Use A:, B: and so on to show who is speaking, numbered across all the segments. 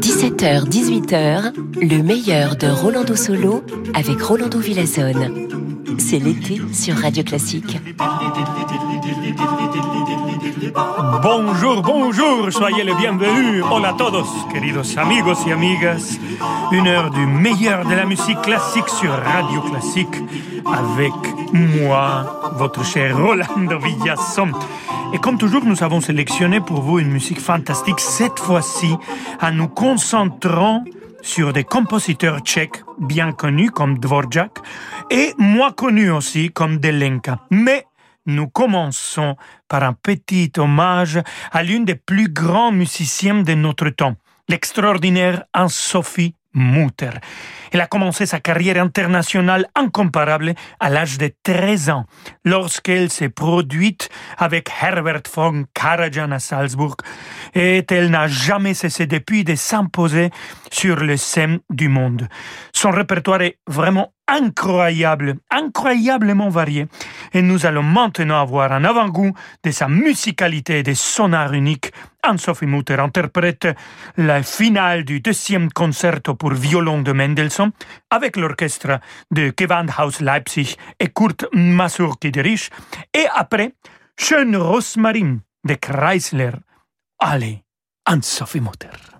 A: 17h, 18h, le meilleur de Rolando Solo avec Rolando Villazone. C'est l'été sur Radio Classique.
B: Bonjour, bonjour, soyez les bienvenus. Hola a todos, queridos amigos y amigas. Une heure du meilleur de la musique classique sur Radio Classique avec moi, votre cher Rolando Villazone. Et comme toujours, nous avons sélectionné pour vous une musique fantastique, cette fois-ci en nous concentrant sur des compositeurs tchèques bien connus comme Dvorak et moins connus aussi comme Delenka. Mais nous commençons par un petit hommage à l'une des plus grands musiciennes de notre temps, l'extraordinaire Anne-Sophie Mutter. Elle a commencé sa carrière internationale incomparable à l'âge de 13 ans, lorsqu'elle s'est produite avec Herbert von Karajan à Salzbourg, et elle n'a jamais cessé depuis de s'imposer sur le scène du monde. Son répertoire est vraiment incroyable, incroyablement varié, et nous allons maintenant avoir un avant-goût de sa musicalité et de son art unique. Anne-Sophie Mutter interprète la finale du deuxième concerto pour violon de Mendelssohn avec l'orchestre de Gewandhaus Leipzig et Kurt Masur-Kiderich, et après, Schön Rosmarin de Kreisler. Allez, Anne-Sophie Mutter.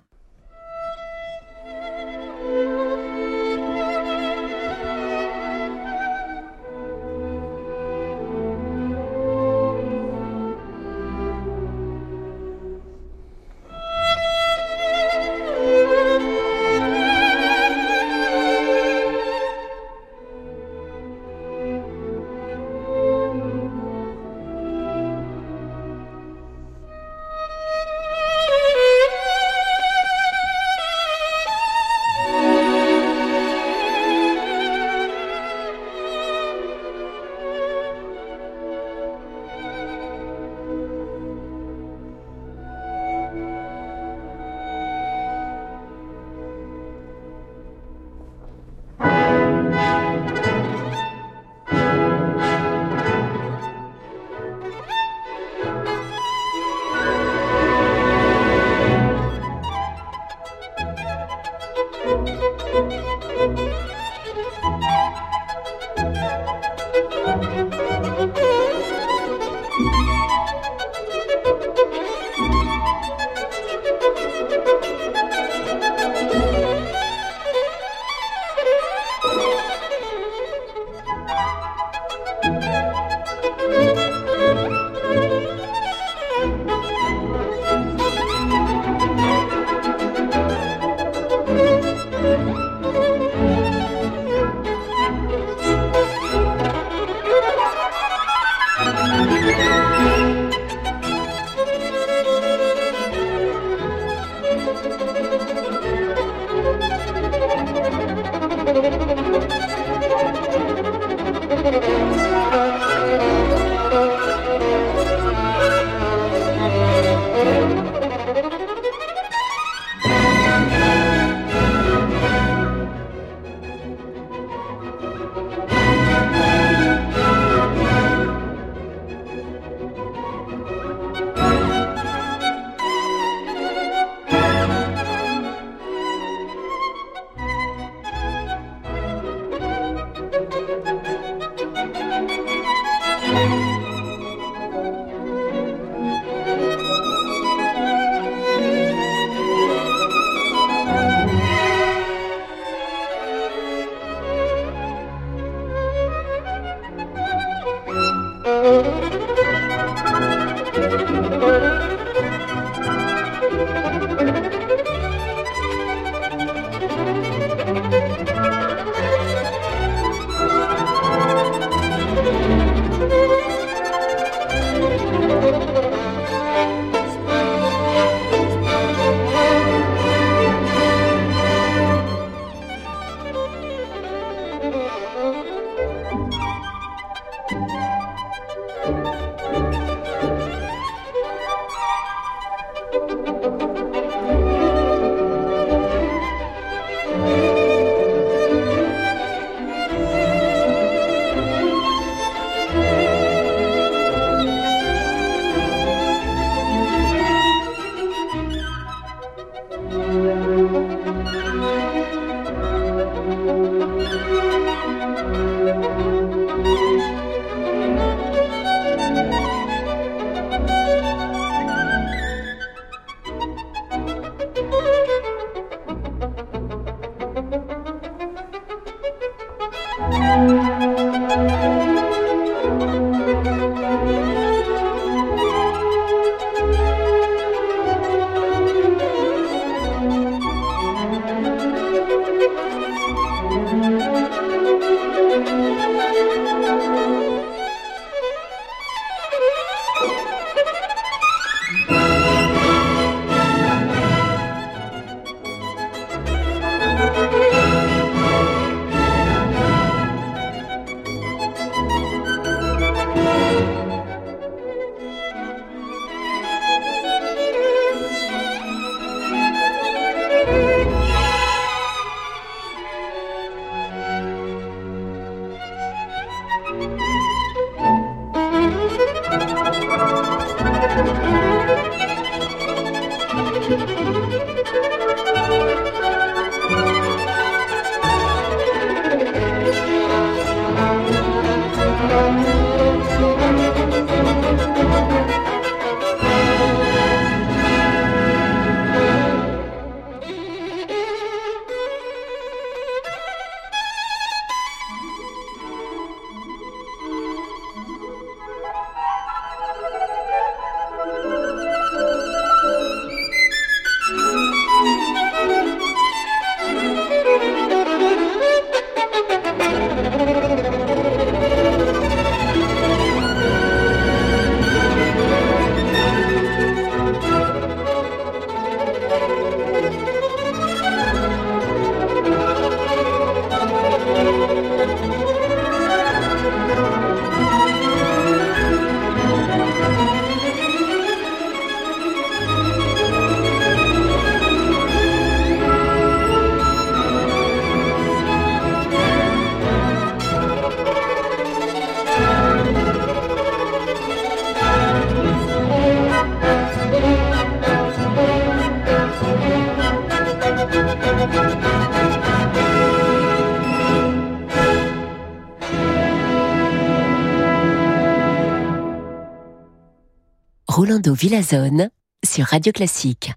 A: Villazone sur Radio Classique.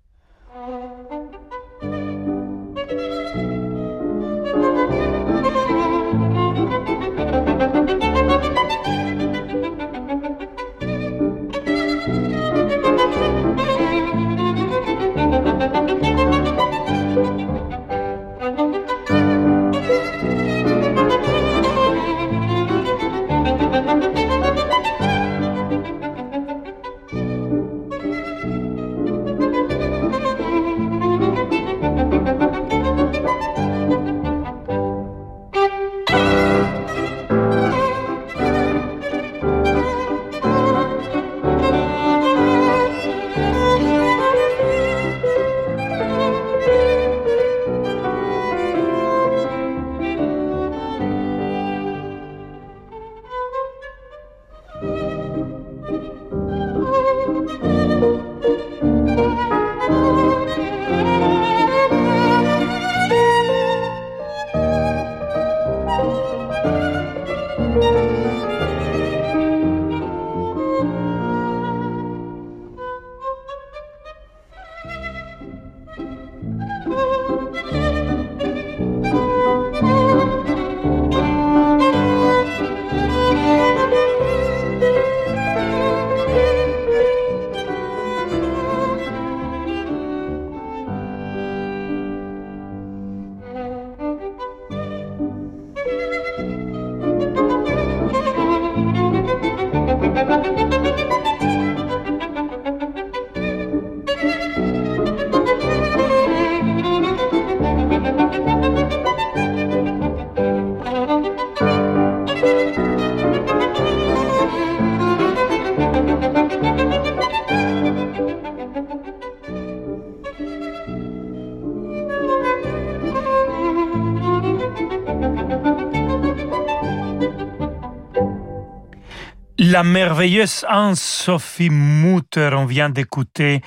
B: La merveilleuse Anne-Sophie Mutter, on vient d'écouter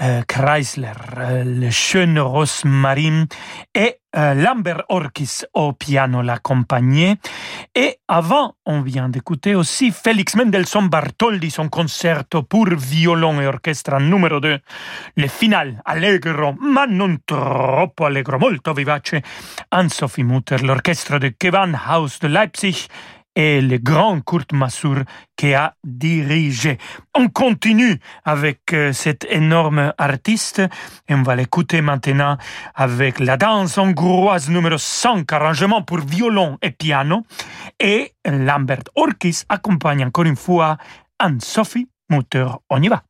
B: euh, Chrysler, euh, le jeune Rosmarine et euh, Lambert Orkis au piano l'accompagnait. Et avant, on vient d'écouter aussi Félix Mendelssohn Bartholdi, son concerto pour violon et orchestre numéro 2, le final allegro, ma non troppo allegro, molto vivace, Anne-Sophie Mutter, l'orchestre de Gewandhaus de Leipzig et le grand Kurt Masur qui a dirigé. On continue avec euh, cet énorme artiste et on va l'écouter maintenant avec la danse hongroise numéro 5, arrangement pour violon et piano et Lambert Orkis accompagne encore une fois Anne-Sophie Mutter. On y va.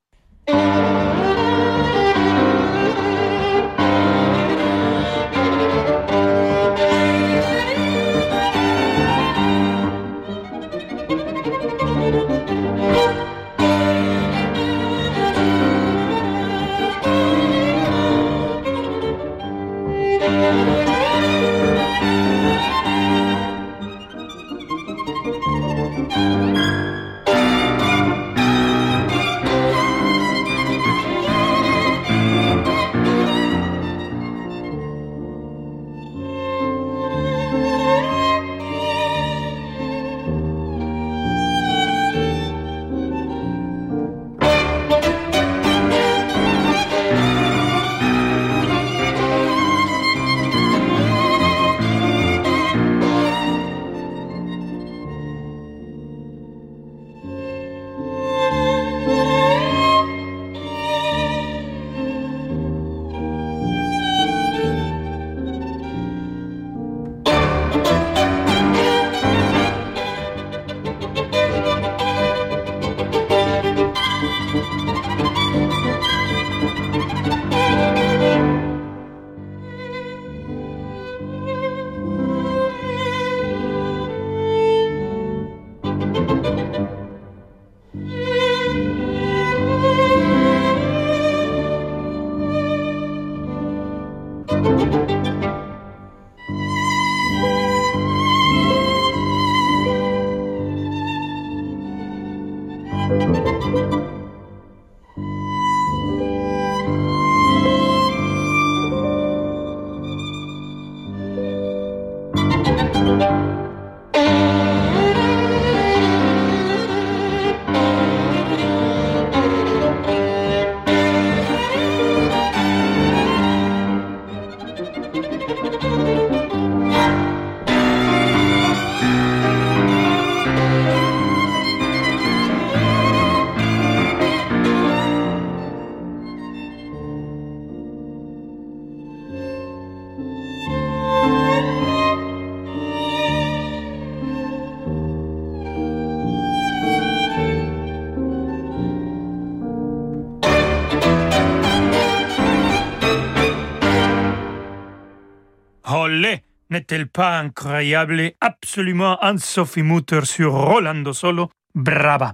B: N'est-elle pas incroyable? Absolument un Sophie Mutter sur Rolando Solo Brava.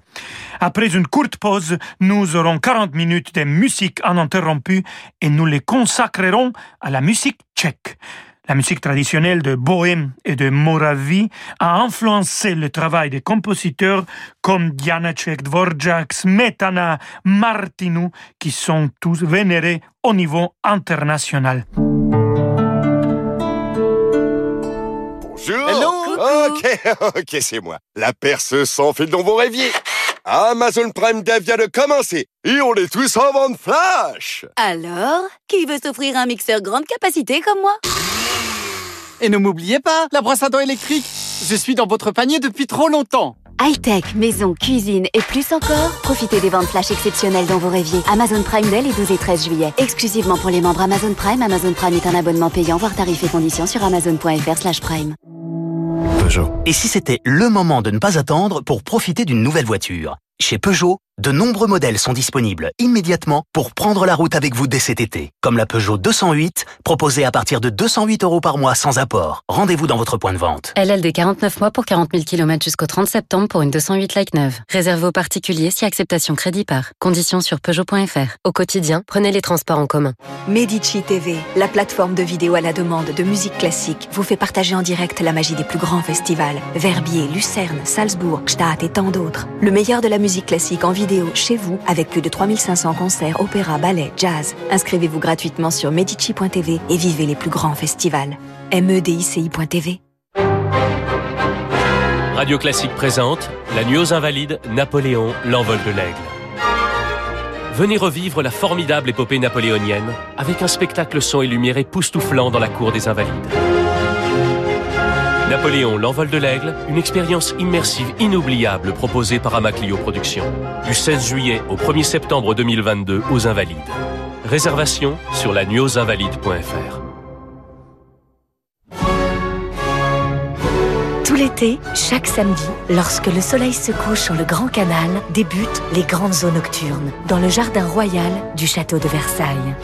B: Après une courte pause, nous aurons 40 minutes de musique uninterrompue et nous les consacrerons à la musique tchèque. La musique traditionnelle de Bohème et de Moravie a influencé le travail des compositeurs comme Janacek, Dvorak, Smetana, Martinu, qui sont tous vénérés au niveau international.
C: Bonjour Ok, ok, c'est moi. La perce sans fil dont vous rêviez. Amazon Prime Day vient de commencer et on est tous en vente flash
D: Alors, qui veut s'offrir un mixeur grande capacité comme moi?
E: Et ne m'oubliez pas, la brosse à dents électrique. Je suis dans votre panier depuis trop longtemps.
D: High-tech, maison, cuisine et plus encore Profitez des ventes flash exceptionnelles dont vous rêviez. Amazon Prime Day les 12 et 13 juillet. Exclusivement pour les membres Amazon Prime. Amazon Prime est un abonnement payant, voire tarifs et conditions sur amazon.fr slash prime.
F: Peugeot. Et si c'était le moment de ne pas attendre pour profiter d'une nouvelle voiture? Chez Peugeot, de nombreux modèles sont disponibles immédiatement pour prendre la route avec vous dès cet été. Comme la Peugeot 208, proposée à partir de 208 euros par mois sans apport. Rendez-vous dans votre point de vente.
G: LLD 49 mois pour 40 000 km jusqu'au 30 septembre pour une 208 like neuve. Réservé aux particuliers si acceptation crédit par. Conditions sur Peugeot.fr. Au quotidien, prenez les transports en commun.
H: Medici TV, la plateforme de vidéo à la demande de musique classique, vous fait partager en direct la magie des plus grands festivals. Verbier, Lucerne, Salzbourg, Gstaad et tant d'autres. Le meilleur de la musique classique en vidéo chez vous avec plus de 3500 concerts, opéra, ballet, jazz. Inscrivez-vous gratuitement sur medici.tv et vivez les plus grands festivals. medici.tv
I: Radio Classique présente La Nuit aux Invalides, Napoléon, l'envol de l'aigle. Venez revivre la formidable épopée napoléonienne avec un spectacle son et lumière époustouflant dans la cour des Invalides. Napoléon, l'envol de l'aigle, une expérience immersive inoubliable proposée par Amaclio Productions. Du 16 juillet au 1er septembre 2022 aux Invalides. Réservation sur la nuitauxinvalides.fr.
H: Tout l'été, chaque samedi, lorsque le soleil se couche sur le Grand Canal, débutent les grandes eaux nocturnes dans le jardin royal du château de Versailles.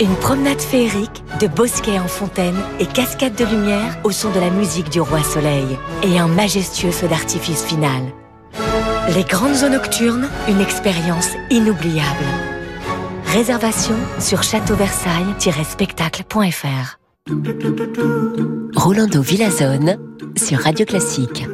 H: Une promenade féerique, de bosquets en fontaine et cascades de lumière au son de la musique du roi soleil et un majestueux feu d'artifice final. Les grandes eaux nocturnes, une expérience inoubliable. Réservation sur châteauversailles-spectacle.fr.
A: Rolando Villazone sur Radio Classique.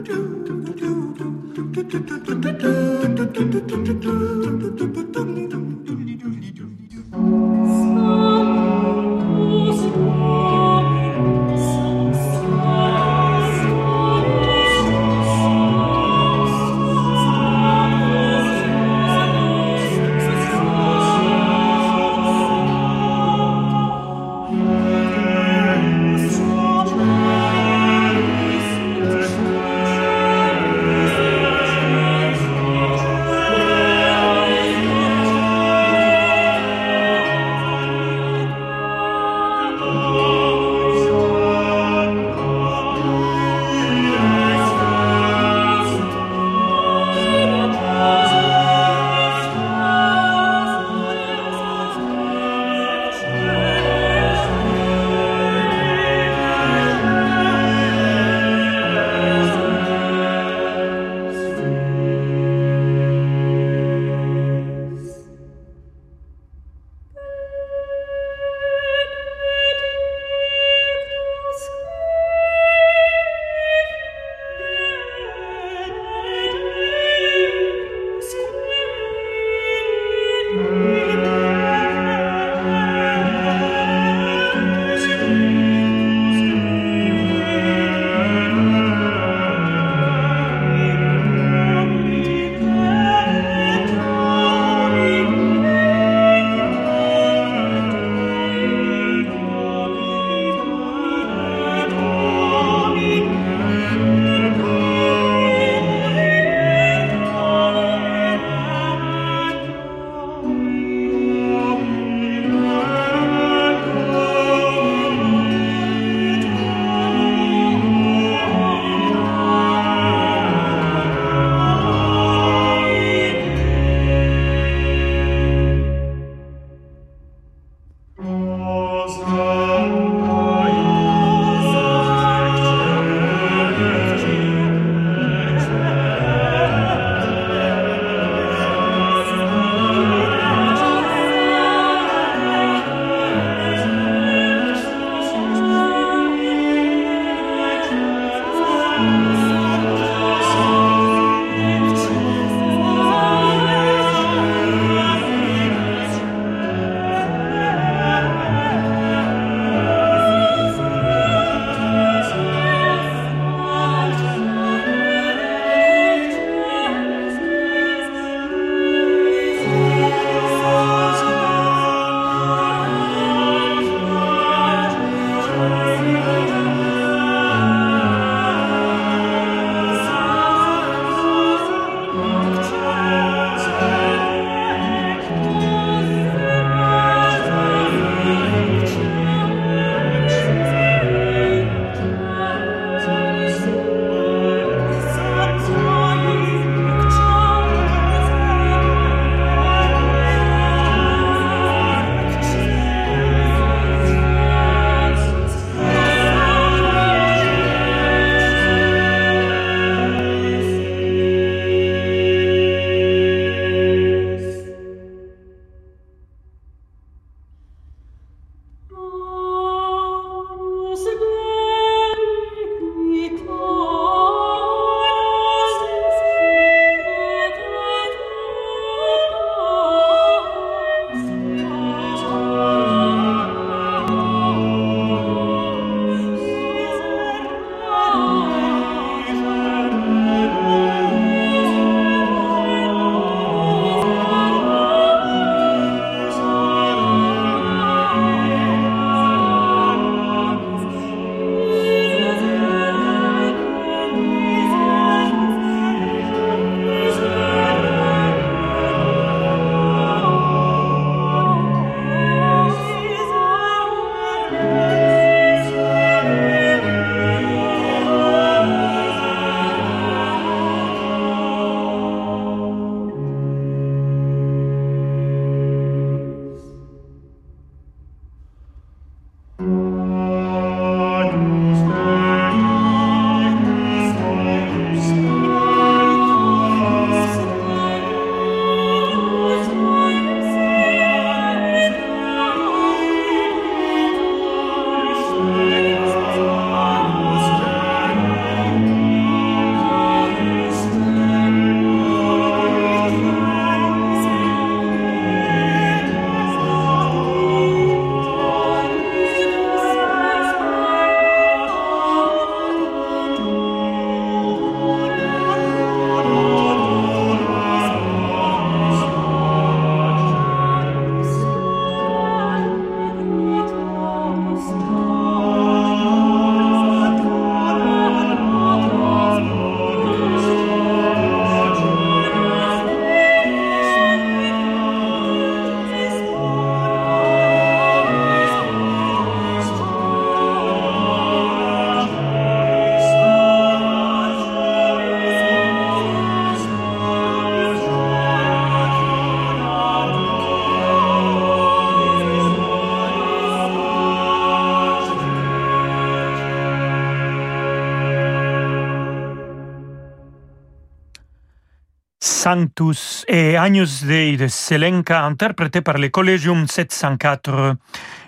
B: Et Agnus Dei de Selenka, interprété par le Collegium 704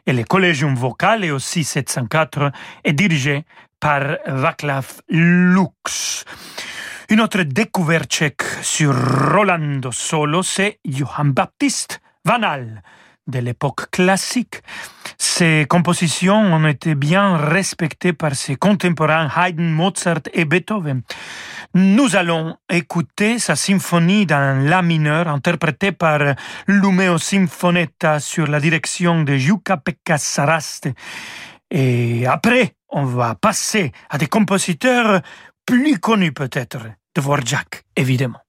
B: et le Collegium Vocale aussi 704, est dirigé par Vaclav Lux. Une autre découverte tchèque sur Rolando Solo, c'est Johann Baptiste Vanal de l'époque classique. Ses compositions ont été bien respectées par ses contemporains Haydn, Mozart et Beethoven. Nous allons écouter sa symphonie dans La mineur, interprétée par Lumeo Sinfonetta sur la direction de Jukka-Pekka Saraste. Et après, on va passer à des compositeurs plus connus peut-être, Dvorak, évidemment.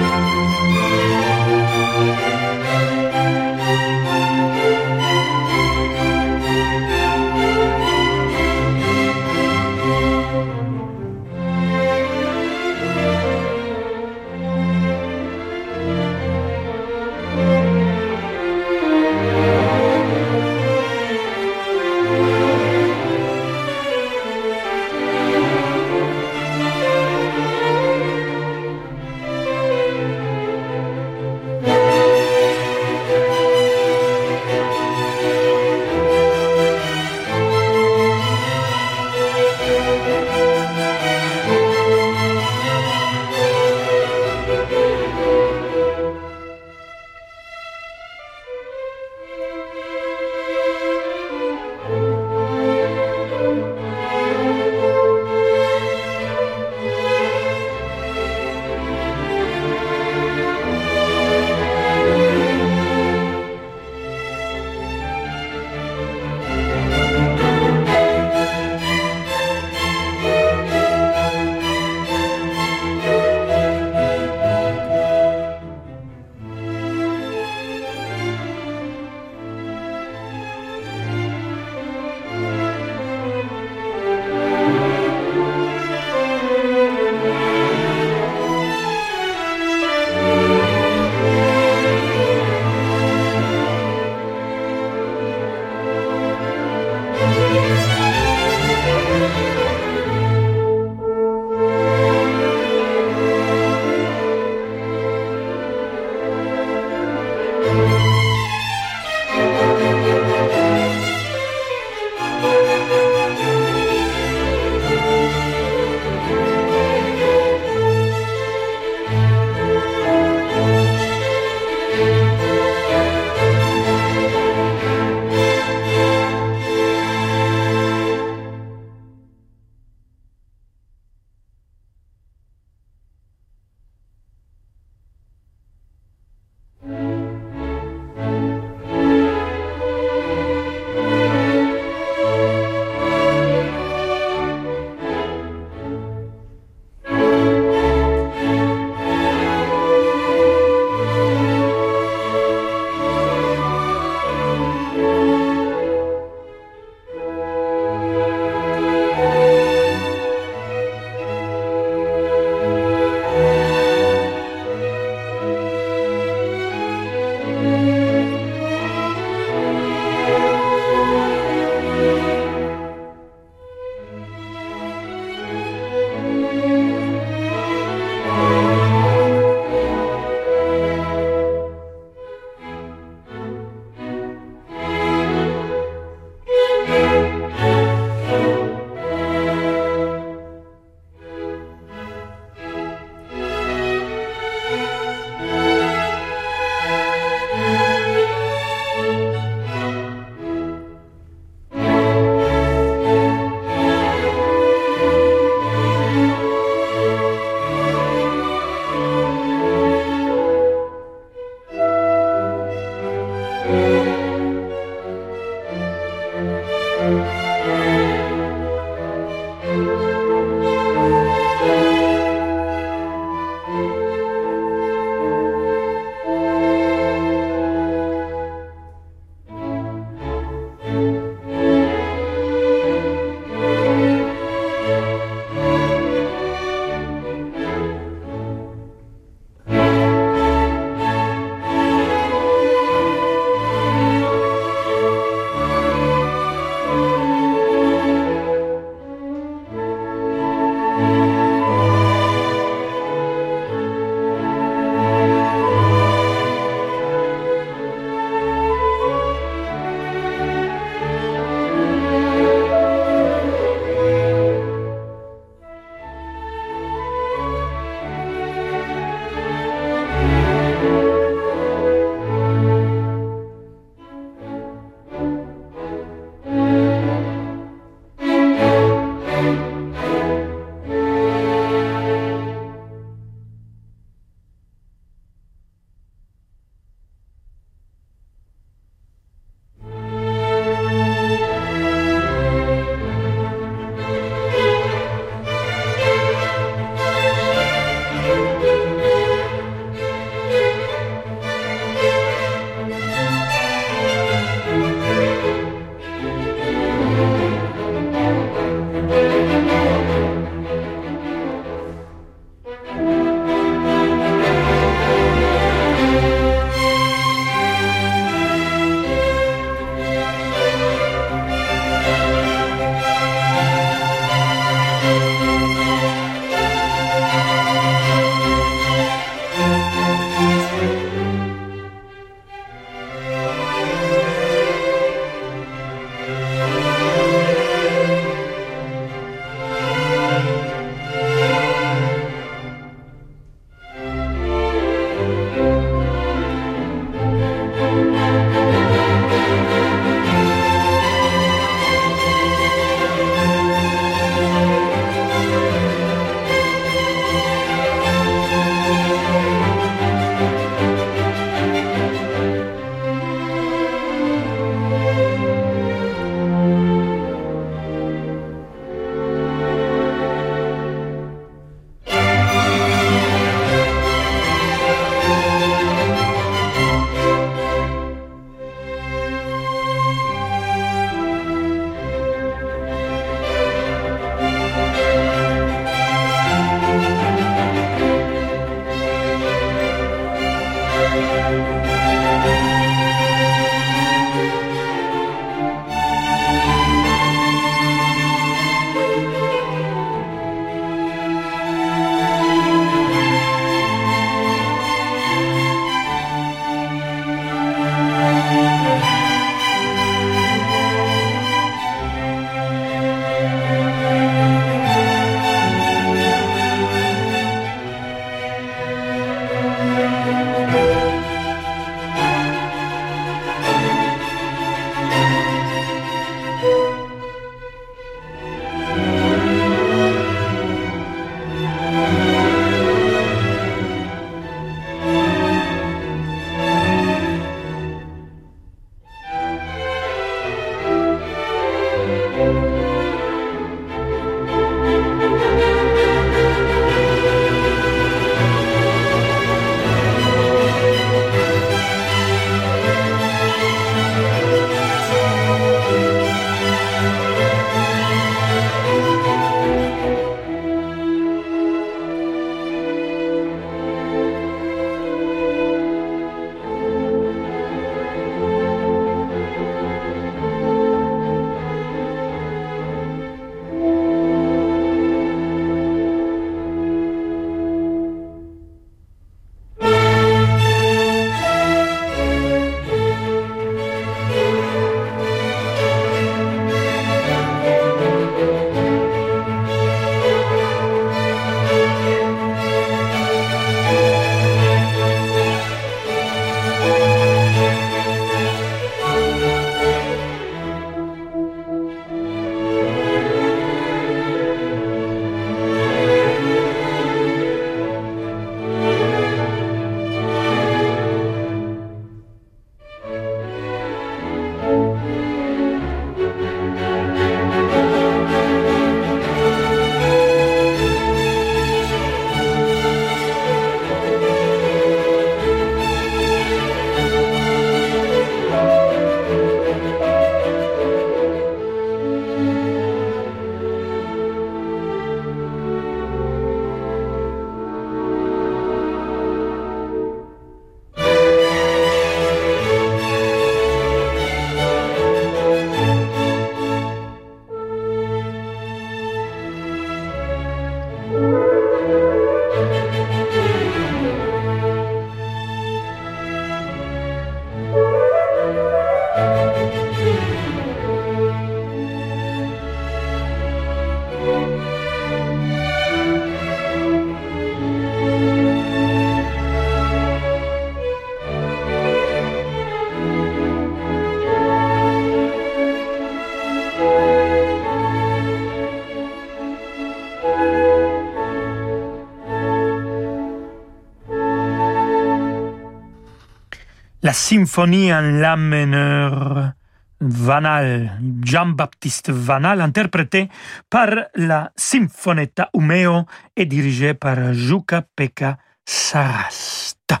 B: La symphonie en la meneur Vanal, Jean-Baptiste Vanal, interprété par la Sinfonetta Umeo et dirigé par Jukka-Pekka Sarasta.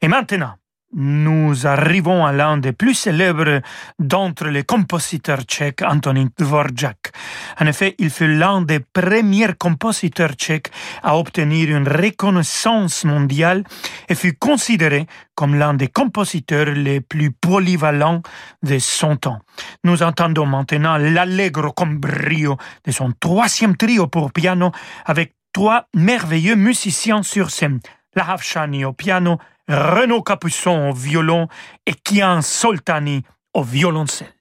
B: Et maintenant, nous arrivons à l'un des plus célèbres d'entre les compositeurs tchèques, Antonin Dvorak. En effet, il fut l'un des premiers compositeurs tchèques à obtenir une reconnaissance mondiale et fut considéré comme l'un des compositeurs les plus polyvalents de son temps. Nous entendons maintenant l'allegro con brio de son troisième trio pour piano avec trois merveilleux musiciens sur scène. La au piano, Renaud Capuçon au violon et Kian Soltani au violoncelle.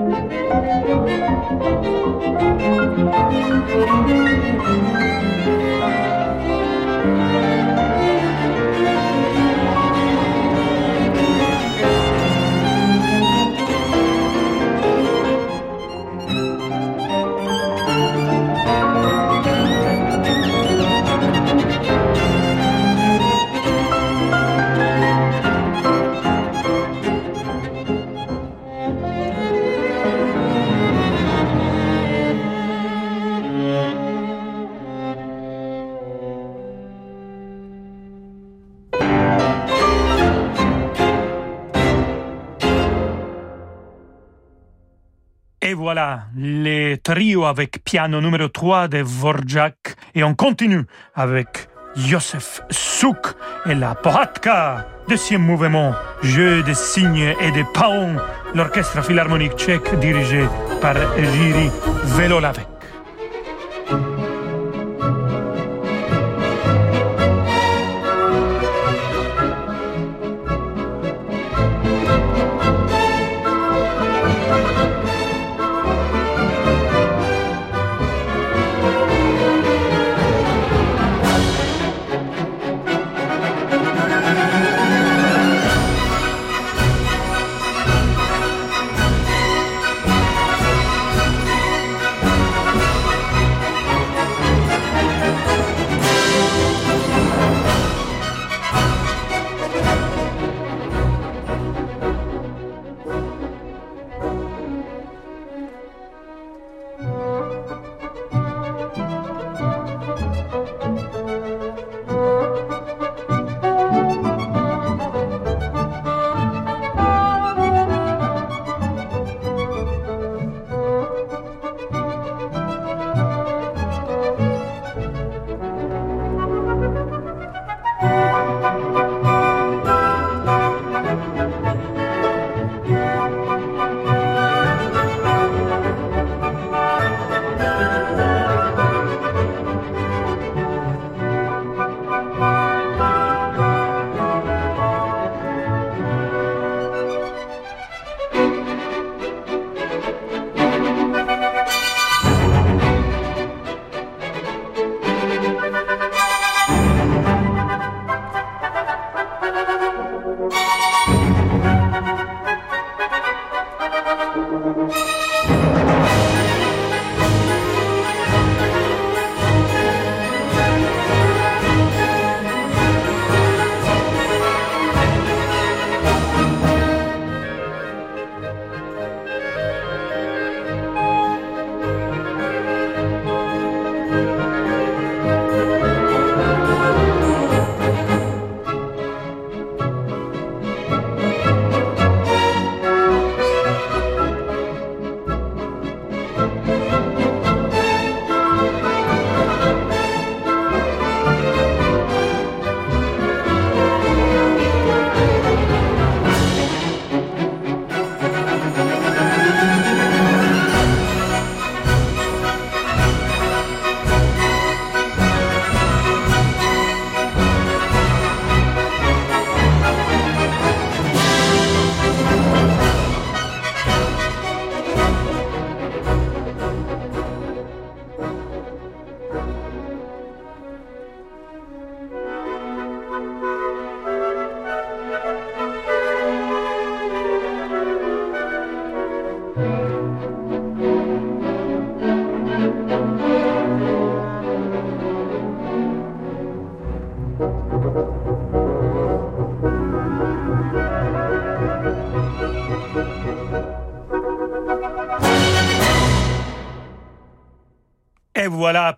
B: Thank you. Avec piano numéro 3 de Vorjak. Et on continue avec Josef Souk et la Pohatka. Deuxième mouvement, jeu de signes et de paons, l'orchestre philharmonique tchèque dirigé par Jiri Velolavek.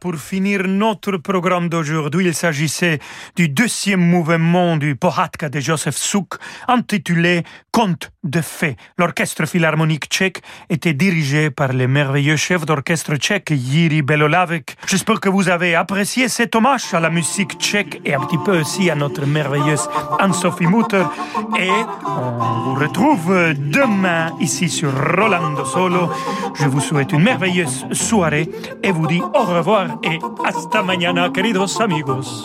B: Pour finir notre programme d'aujourd'hui, il s'agissait du deuxième mouvement du Pohatka de Joseph Suk, intitulé Conte de fées. L'orchestre philharmonique tchèque était dirigé par le merveilleux chef d'orchestre tchèque Jiří Belolavek. J'espère que vous avez apprécié cet hommage à la musique tchèque et un petit peu aussi à notre merveilleuse Anne-Sophie Mutter. Et on vous retrouve demain ici sur Rolando Solo. Je vous souhaite une merveilleuse soirée et vous dis au revoir et hasta mañana, queridos amigos.